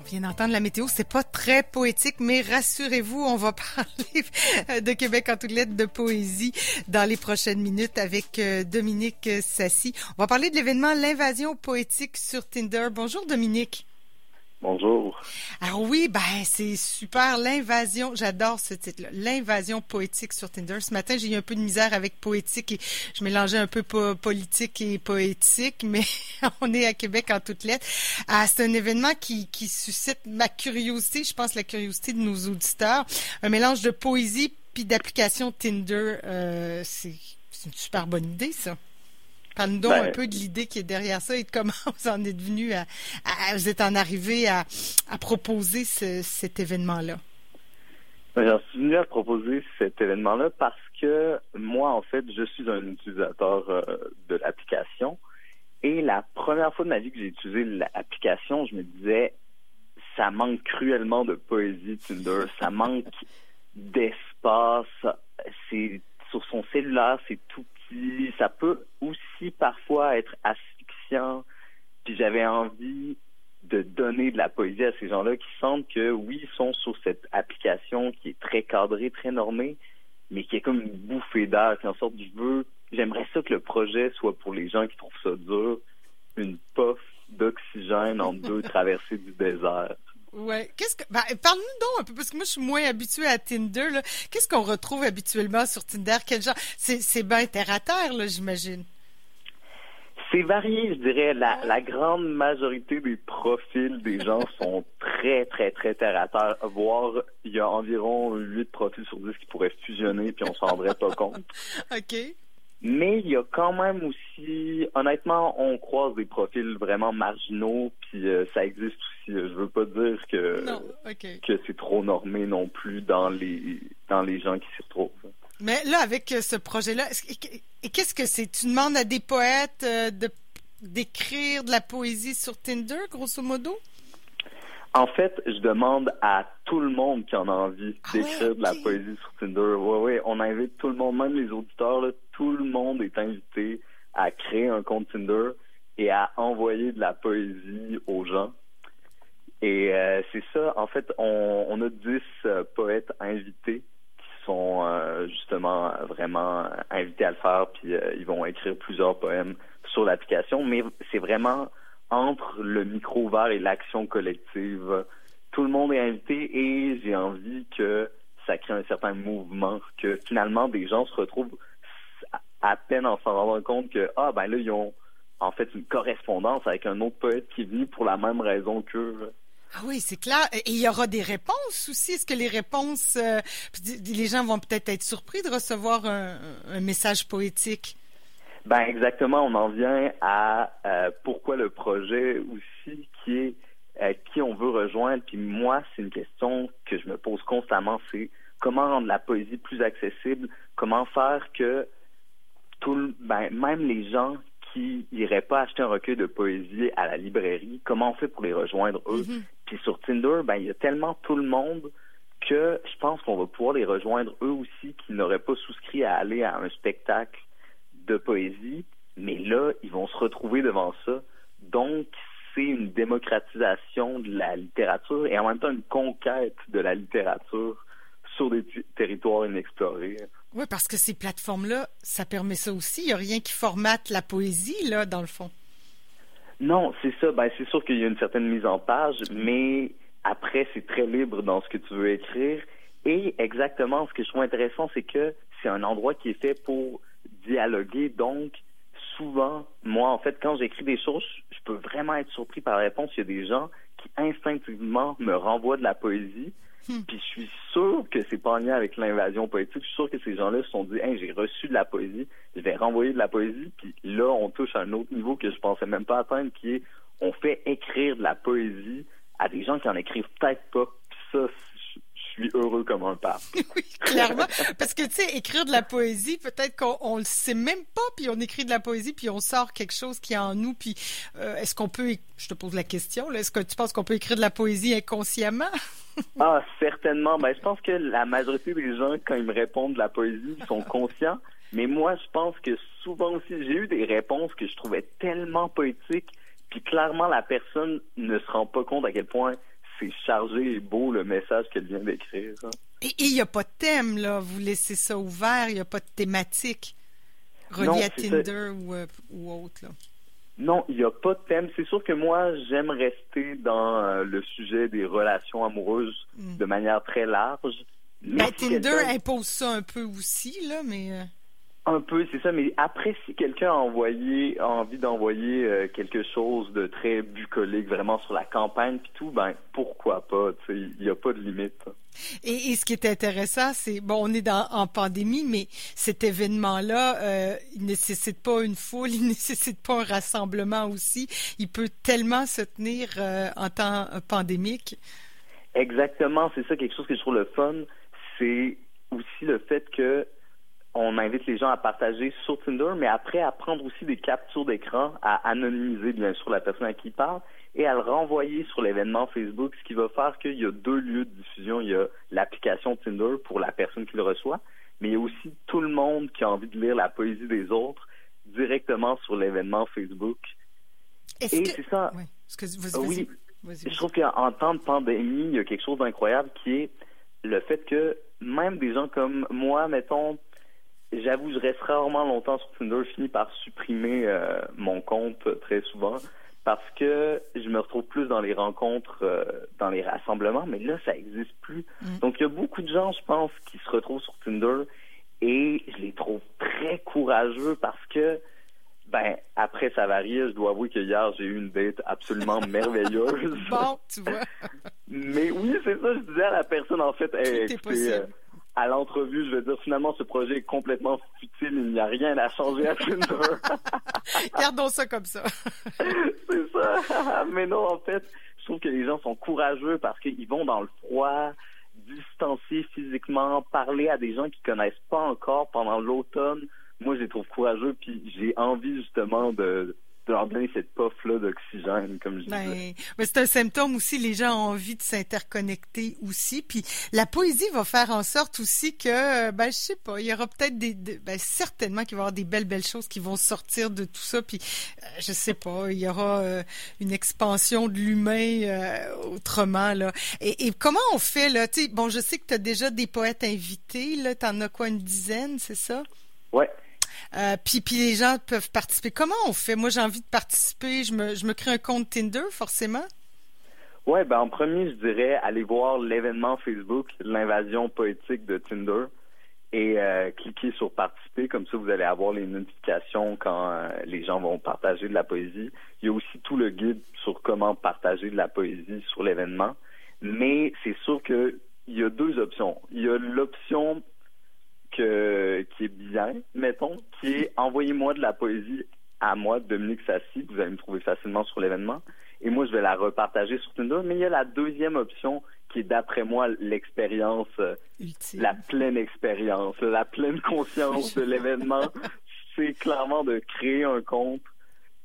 On vient d'entendre la météo, c'est pas très poétique, mais rassurez-vous, on va parler de Québec en toutes lettres de poésie dans les prochaines minutes avec euh, Dominique Sassi. On va parler de l'événement L'invasion poétique sur Tinder. Bonjour Dominique. Bonjour. Alors oui, ben c'est super l'invasion. J'adore ce titre-là, l'invasion poétique sur Tinder. Ce matin, j'ai eu un peu de misère avec poétique et je mélangeais un peu politique et poétique, mais on est à Québec en toutes lettres. Ah, c'est un événement qui, qui suscite ma curiosité, je pense la curiosité de nos auditeurs. Un mélange de poésie puis d'application Tinder. Euh, c'est une super bonne idée, ça. Parle-nous un peu de l'idée qui est derrière ça et de comment vous en êtes venu à, vous êtes en arrivé à, proposer cet événement-là? Ben, j'en suis venu à proposer cet événement-là parce que moi, en fait, je suis un utilisateur euh, de l'application. Et la première fois de ma vie que j'ai utilisé l'application, je me disais, ça manque cruellement de poésie Tinder, ça manque d'espace, c'est sur son cellulaire, c'est tout ça peut aussi parfois être asphyxiant. Puis j'avais envie de donner de la poésie à ces gens-là qui sentent que oui, ils sont sur cette application qui est très cadrée, très normée, mais qui est comme une bouffée d'air, qui en sorte je veux, j'aimerais ça que le projet soit pour les gens qui trouvent ça dur, une puff d'oxygène en deux traversées du désert. Ouais. Qu'est-ce que ben, parle-nous donc un peu parce que moi je suis moins habituée à Tinder Qu'est-ce qu'on retrouve habituellement sur Tinder? Quel genre C'est c'est bien terre à terre là, j'imagine. C'est varié, je dirais. La, la grande majorité des profils des gens sont très, très, très terre à terre. Voire, il y a environ 8 profils sur 10 qui pourraient fusionner puis on s'en rendrait pas compte. OK. Mais il y a quand même aussi, honnêtement, on croise des profils vraiment marginaux, puis euh, ça existe aussi. Je veux pas dire que que c'est trop normé non plus dans les dans les gens qui s'y retrouvent. Mais là, avec euh, ce projet-là, qu'est-ce que c'est? Tu demandes à des poètes euh, de d'écrire de la poésie sur Tinder, grosso modo? En fait, je demande à tout le monde qui en a envie ah d'écrire de la poésie sur Tinder. Oui, oui, on invite tout le monde, même les auditeurs, tout le monde est invité à créer un compte Tinder et à envoyer de la poésie aux gens. Et euh, c'est ça, en fait, on, a dix euh, poètes invités qui sont euh, justement vraiment invités à le faire, puis ils vont écrire plusieurs poèmes sur l'application, mais c'est vraiment entre le micro ouvert et l'action collective. Tout le monde est invité et j'ai envie que ça crée un certain mouvement, que finalement des gens se retrouvent à peine en s'en rendant compte que ah ben là ils ont en fait une correspondance avec un autre poète qui vit pour la même raison qu'eux. Ah oui, c'est clair. Et il y aura des réponses aussi. Est-ce que les réponses, euh, les gens vont peut-être être surpris de recevoir un message poétique? Ben exactement, on en vient à euh, pourquoi le projet aussi qui est euh, qui on veut rejoindre. Puis moi, c'est une question que je me pose constamment, c'est comment rendre la poésie plus accessible, comment faire que tout ben, même les gens qui iraient pas acheter un recueil de poésie à la librairie, comment on fait pour les rejoindre eux? Mm-hmm. Puis sur Tinder, ben il y a tellement tout le monde que je pense qu'on va pouvoir les rejoindre eux aussi qui n'auraient pas souscrit à aller à un spectacle de poésie, mais là, ils vont se retrouver devant ça. Donc, c'est une démocratisation de la littérature et en même temps une conquête de la littérature sur des territoires inexplorés. Oui, parce que ces plateformes-là, ça permet ça aussi. Il n'y a rien qui formate la poésie, là, dans le fond. Non, c'est ça. Ben, c'est sûr qu'il y a une certaine mise en page, mais après, c'est très libre dans ce que tu veux écrire. Et exactement, ce que je trouve intéressant, c'est que c'est un endroit qui est fait pour dialoguer. Donc, souvent, moi, en fait, quand j'écris des choses, je peux vraiment être surpris par la réponse. Il y a des gens qui instinctivement me renvoient de la poésie. Hmm. Puis je suis sûr que c'est pas en lien avec l'invasion poétique. Je suis sûr que ces gens-là se sont dit, hey, j'ai reçu de la poésie, je vais renvoyer de la poésie. Puis là, on touche à un autre niveau que je pensais même pas atteindre, qui est, on fait écrire de la poésie à des gens qui en écrivent peut-être pas. Puis ça, suis heureux comme un pape. oui, clairement. Parce que, tu sais, écrire de la poésie, peut-être qu'on le sait même pas, puis on écrit de la poésie, puis on sort quelque chose qui est en nous, puis euh, est-ce qu'on peut, je te pose la question, est-ce que tu penses qu'on peut écrire de la poésie inconsciemment? Ah, certainement. Ben, je pense que la majorité des gens, quand ils me répondent de la poésie, ils sont conscients. Mais moi, je pense que souvent aussi, j'ai eu des réponses que je trouvais tellement poétiques, puis clairement, la personne ne se rend pas compte à quel point c'est chargé et beau le message qu'elle vient d'écrire. Et il n'y a pas de thème, là. Vous laissez ça ouvert, il n'y a pas de thématique reliée à Tinder ou, euh, ou, autre, là. Non, il n'y a pas de thème. C'est sûr que moi, j'aime rester dans euh, le sujet des relations amoureuses hmm. de manière très large. Mais ben, Tinder impose ça un peu aussi, là, mais... Euh, un peu, c'est ça. Mais après, si quelqu'un a envoyé, a envie d'envoyer euh, quelque chose de très bucolique, vraiment sur la campagne puis tout, ben pourquoi pas Il n'y a pas de limite. Et, ce qui est intéressant, c'est bon, on est dans, en pandémie, mais cet événement-là, euh, il nécessite pas une foule, il nécessite pas un rassemblement aussi. Il peut tellement se tenir euh, en temps pandémique. Exactement, c'est ça quelque chose que je trouve le fun, c'est aussi le fait que on invite les gens à partager sur Tinder, mais après à prendre aussi des captures d'écran, à anonymiser bien sûr la personne à qui il parle et à le renvoyer sur l'événement Facebook, ce qui va faire qu'il y a deux lieux de diffusion. Il y a l'application Tinder pour la personne qui le reçoit, mais il y a aussi tout le monde qui a envie de lire la poésie des autres directement sur l'événement Facebook. Et c'est ça. Oui. oui. Je trouve qu'en temps de pandémie, il y a quelque chose d'incroyable qui est le fait que même des gens comme moi, mettons, J'avoue, je reste rarement longtemps sur Tinder. Je finis par supprimer euh, mon compte très souvent parce que je me retrouve plus dans les rencontres, euh, dans les rassemblements, mais là, ça n'existe plus. Mm. Donc, il y a beaucoup de gens, je pense, qui se retrouvent sur Tinder et je les trouve très courageux parce que, ben, après ça varie. Je dois avouer que hier, j'ai eu une date absolument merveilleuse. bon, tu vois. mais oui, c'est ça, je disais à la personne, en fait, possible à l'entrevue, je vais dire finalement ce projet est complètement futile, il n'y a rien à changer à Tinder. Gardons ça comme ça. c'est ça. Mais non, en fait, je trouve que les gens sont courageux parce qu'ils vont dans le froid, distancier physiquement, parler à des gens qui connaissent pas encore pendant l'automne. Moi, je les trouve courageux, puis j'ai envie justement de de leur donner cette puff-là d'oxygène, comme je ben, disais. Mais c'est un symptôme aussi, les gens ont envie de s'interconnecter aussi. Puis la poésie va faire en sorte aussi que, ben, je sais pas, il y aura peut-être des, ben, certainement qu'il va y avoir des belles, belles choses qui vont sortir de tout ça. Puis, euh, je sais pas, il y aura euh, une expansion de l'humain euh, autrement, là. Et, et, comment on fait, là? Tu bon, je sais que tu as déjà des poètes invités, là. T'en as quoi, une dizaine, c'est ça? Ouais. Euh, puis, les gens peuvent participer. Comment on fait? Moi, j'ai envie de participer. Je me, je me crée un compte Tinder, forcément. Ouais, ben en premier, je dirais aller voir l'événement Facebook, l'invasion poétique de Tinder, et euh, cliquer sur participer. Comme ça, vous allez avoir les notifications quand euh, les gens vont partager de la poésie. Il y a aussi tout le guide sur comment partager de la poésie sur l'événement. Mais c'est sûr qu'il y a deux options. Il y a l'option qui est bien, mettons, qui est envoyez-moi de la poésie à moi, Dominique Sassi, vous allez me trouver facilement sur l'événement, et moi je vais la repartager sur Tinder. Mais il y a la deuxième option qui est d'après moi l'expérience, euh, la pleine expérience, la pleine conscience de l'événement. C'est clairement de créer un compte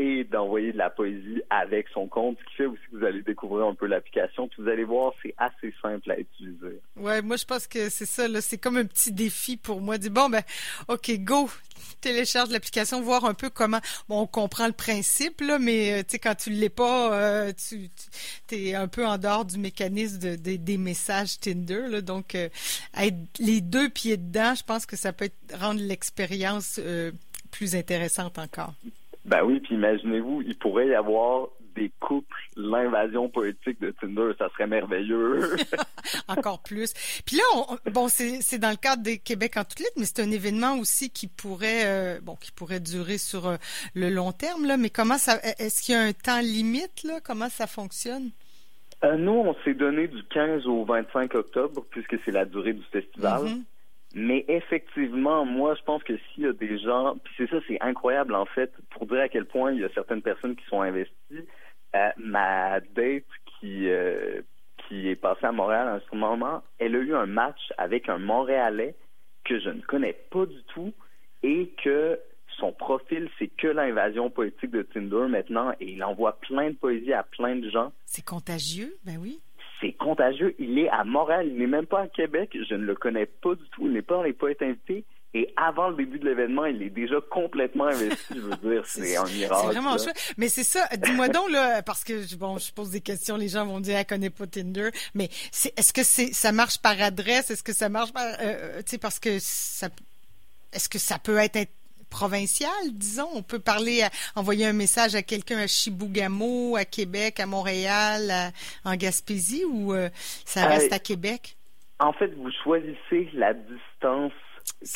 et d'envoyer de la poésie avec son compte, ce qui fait aussi que vous allez découvrir un peu l'application. Puis vous allez voir, c'est assez simple à utiliser. Ouais, moi je pense que c'est ça. C'est comme un petit défi pour moi. Dire bon ben, ok, go, télécharge l'application, voir un peu comment. Bon, on comprend le principe là, mais euh, tu sais quand tu l'es pas, euh, tu, es un peu en dehors du mécanisme de, des messages Tinder. Donc euh, être les deux pieds dedans, je pense que ça peut rendre l'expérience plus intéressante encore. Ben oui, puis imaginez-vous, il pourrait y avoir des couples, l'invasion poétique de Tinder, ça serait merveilleux. Encore plus. Puis là, bon, c'est dans le cadre des Québec en toute lettres, mais c'est un événement aussi qui pourrait, euh, bon, qui pourrait durer sur euh, le long terme, là. Mais comment ça, est-ce qu'il y a un temps limite, là? Comment ça fonctionne? Euh, nous, on s'est donné du 15 au 25 octobre, puisque c'est la durée du festival. Mm-hmm. Mais effectivement, moi, je pense que s'il y a des gens, puis c'est ça, c'est incroyable en fait, pour dire à quel point il y a certaines personnes qui sont investies. Euh, ma date qui euh, qui est passée à Montréal à ce moment, elle a eu un match avec un Montréalais que je ne connais pas du tout et que son profil, c'est que l'invasion poétique de Tinder maintenant et il envoie plein de poésie à plein de gens. C'est contagieux, ben oui c'est contagieux. Il est à Montréal, il n'est même pas à Québec. Je ne le connais pas du tout. Il n'est pas dans les poètes invités. Et avant le début de l'événement, il est déjà complètement investi. Je veux dire, c'est un miracle. C'est vraiment chouette. Mais c'est ça. Dis-moi donc là, parce que bon, je pose des questions, les gens vont dire, elle connaît pas Tinder. Mais est-ce que c'est, ça marche par adresse? Est-ce que ça marche par, euh, tu sais, parce que ça, est-ce que ça peut être provincial, disons. On peut parler, envoyer un message à quelqu'un à Chibougamau, à Québec, à Montréal, en Gaspésie, ou euh, ça reste à Québec? En fait, vous choisissez la distance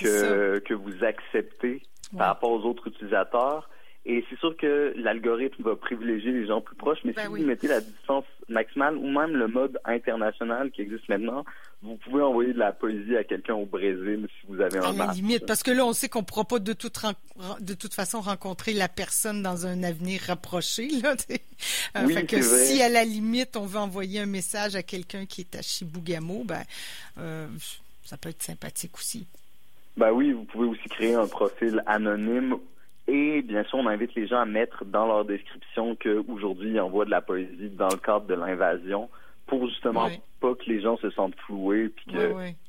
que, que vous acceptez par rapport aux autres utilisateurs. Et c'est sûr que l'algorithme va privilégier les gens plus proches, mais ben si vous mettez la distance maximale ou même le mode international qui existe maintenant, vous pouvez envoyer de la poésie à quelqu'un au Brésil si vous avez un à la limite, parce que là, on sait qu'on ne pourra pas de toute, de toute façon rencontrer la personne dans un avenir rapproché. Là, euh, fait que si à la limite, on veut envoyer un message à quelqu'un qui est à Chibougamau, ben, euh, ça peut être sympathique aussi. Ben oui, vous pouvez aussi créer un profil anonyme et bien sûr, on invite les gens à mettre dans leur description qu'aujourd'hui, ils envoient de la poésie dans le cadre de l'invasion pour justement pas que les gens se sentent floués puis qu'ils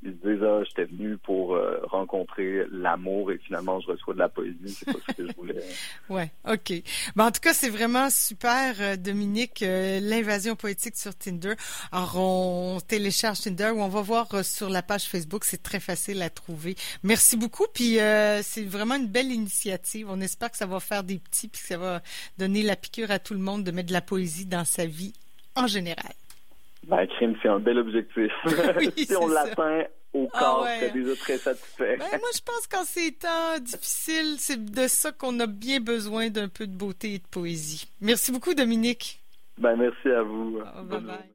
se disent ah j'étais venu pour euh, rencontrer l'amour et finalement je reçois de la poésie. C'est pas ce que je voulais. Ouais ok. Ben, en tout cas c'est vraiment super euh, Dominique euh, l'invasion poétique sur Tinder. Alors on télécharge Tinder ou on va voir sur la page Facebook. C'est très facile à trouver. Merci beaucoup. Puis c'est vraiment une belle initiative. On espère que ça va faire des petits puis que ça va donner la piqûre à tout le monde de mettre de la poésie dans sa vie en général ben, crime, c'est un bel objectif. si on l'atteint au ah corps, c'est déjà très satisfait. Ben, moi, je pense qu'en ces temps difficiles, c'est de ça qu'on a bien besoin d'un peu de beauté et de poésie. Merci beaucoup, Dominique. Ben, merci à vous. Ah, bye bye.